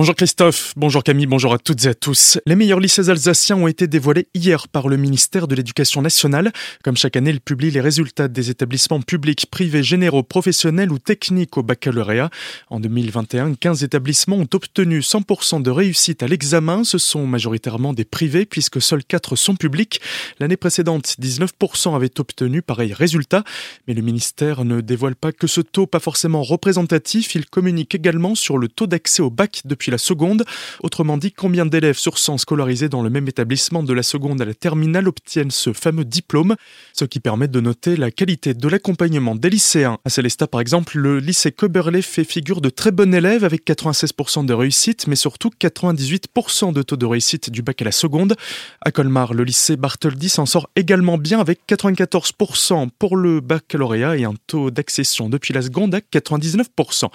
Bonjour Christophe, bonjour Camille, bonjour à toutes et à tous. Les meilleurs lycées alsaciens ont été dévoilés hier par le ministère de l'Éducation nationale. Comme chaque année, il publie les résultats des établissements publics, privés, généraux, professionnels ou techniques au baccalauréat. En 2021, 15 établissements ont obtenu 100% de réussite à l'examen. Ce sont majoritairement des privés puisque seuls 4 sont publics. L'année précédente, 19% avaient obtenu pareil résultat. Mais le ministère ne dévoile pas que ce taux pas forcément représentatif. Il communique également sur le taux d'accès au bac depuis la seconde. Autrement dit, combien d'élèves sur 100 scolarisés dans le même établissement de la seconde à la terminale obtiennent ce fameux diplôme, ce qui permet de noter la qualité de l'accompagnement des lycéens. À Célestat, par exemple, le lycée Coberley fait figure de très bon élève avec 96% de réussite, mais surtout 98% de taux de réussite du bac à la seconde. À Colmar, le lycée Bartholdi s'en sort également bien avec 94% pour le baccalauréat et un taux d'accession depuis la seconde à 99%.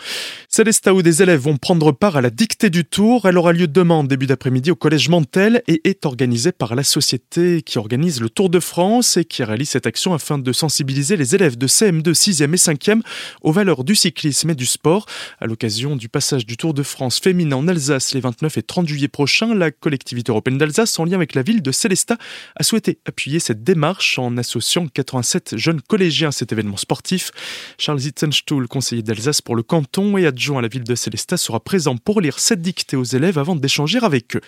Célestat où des élèves vont prendre part à la dictée du Tour. Elle aura lieu demain début d'après-midi au Collège Mantel et est organisée par la société qui organise le Tour de France et qui réalise cette action afin de sensibiliser les élèves de CM2, 6e et 5e aux valeurs du cyclisme et du sport. À l'occasion du passage du Tour de France féminin en Alsace les 29 et 30 juillet prochains, la collectivité européenne d'Alsace, en lien avec la ville de Célestat, a souhaité appuyer cette démarche en associant 87 jeunes collégiens à cet événement sportif. Charles Itzenstuhl, conseiller d'Alsace pour le canton et adjoint à la ville de Célestat, sera présent pour lire cette dictée aux élèves avant d'échanger avec eux.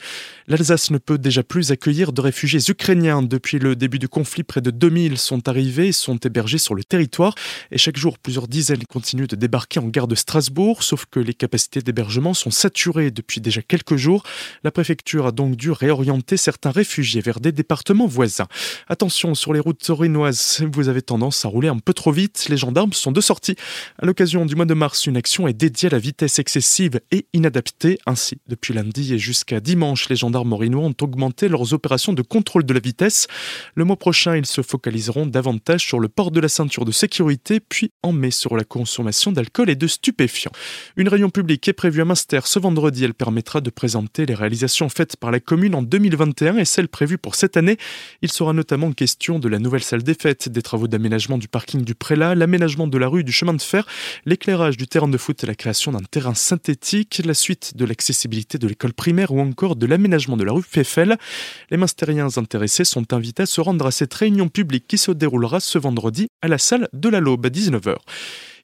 L'Alsace ne peut déjà plus accueillir de réfugiés ukrainiens. Depuis le début du conflit, près de 2000 sont arrivés et sont hébergés sur le territoire. Et chaque jour, plusieurs dizaines continuent de débarquer en gare de Strasbourg, sauf que les capacités d'hébergement sont saturées depuis déjà quelques jours. La préfecture a donc dû réorienter certains réfugiés vers des départements voisins. Attention, sur les routes torinoises, vous avez tendance à rouler un peu trop vite. Les gendarmes sont de sortie. À l'occasion du mois de mars, une action est dédiée à la vitesse excessive et inadaptée. Ainsi, depuis lundi et jusqu'à dimanche, les gendarmes morinois ont augmenté leurs opérations de contrôle de la vitesse. Le mois prochain, ils se focaliseront davantage sur le port de la ceinture de sécurité, puis en mai sur la consommation d'alcool et de stupéfiants. Une réunion publique est prévue à Münster ce vendredi. Elle permettra de présenter les réalisations faites par la commune en 2021 et celles prévues pour cette année. Il sera notamment question de la nouvelle salle des fêtes, des travaux d'aménagement du parking du Prélat, l'aménagement de la rue du chemin de fer, l'éclairage du terrain de foot et la création d'un terrain synthétique, la suite de l'accessibilité de l'école primaire ou encore de l'aménagement de la rue Pfeffel. Les Münstériens intéressés sont invités à se rendre à cette réunion publique qui se déroulera ce vendredi à la salle de la Laube à 19h.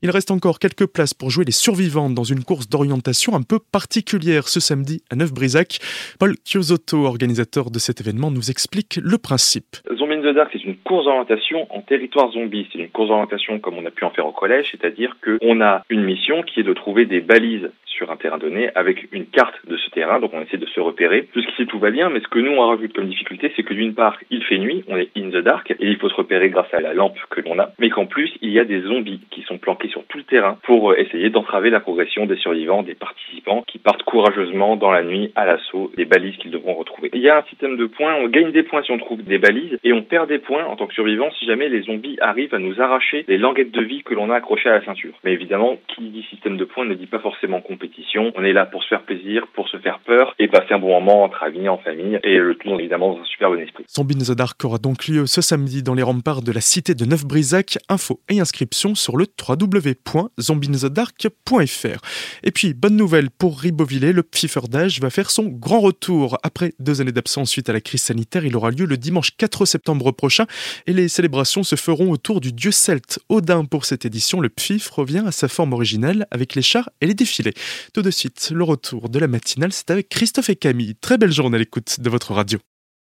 Il reste encore quelques places pour jouer les survivants dans une course d'orientation un peu particulière ce samedi à Neuf-Brisac. Paul Chiosotto, organisateur de cet événement, nous explique le principe. The Dark, c'est une course d'orientation en territoire zombie. C'est une course d'orientation comme on a pu en faire au collège, c'est-à-dire qu'on a une mission qui est de trouver des balises sur un terrain donné avec une carte de ce terrain, donc on essaie de se repérer. Jusqu'ici tout va bien, mais ce que nous on rajoute comme difficulté, c'est que d'une part il fait nuit, on est in the dark, et il faut se repérer grâce à la lampe que l'on a, mais qu'en plus il y a des zombies qui sont planqués sur tout le terrain pour euh, essayer d'entraver la progression des survivants, des participants qui partent courageusement dans la nuit à l'assaut des balises qu'ils devront retrouver. Il y a un système de points, on gagne des points si on trouve des balises, et on des points en tant que survivant si jamais les zombies arrivent à nous arracher les languettes de vie que l'on a accrochées à la ceinture. Mais évidemment, qui dit système de points ne dit pas forcément compétition. On est là pour se faire plaisir, pour se faire peur et passer un bon moment entre amis, en famille et le tout évidemment dans un super bon esprit. Zombie in Dark aura donc lieu ce samedi dans les remparts de la cité de Neuf-Brisac. Info et inscription sur le www.zombieinthedark.fr. Et puis, bonne nouvelle pour Ribeauvillé, le Pfifferdage va faire son grand retour. Après deux années d'absence suite à la crise sanitaire, il aura lieu le dimanche 4 septembre prochain et les célébrations se feront autour du dieu celte Odin. Pour cette édition, le Pfiff revient à sa forme originelle avec les chars et les défilés. Tout de suite, le retour de la matinale, c'est avec Christophe et Camille. Très belle journée à l'écoute de votre radio.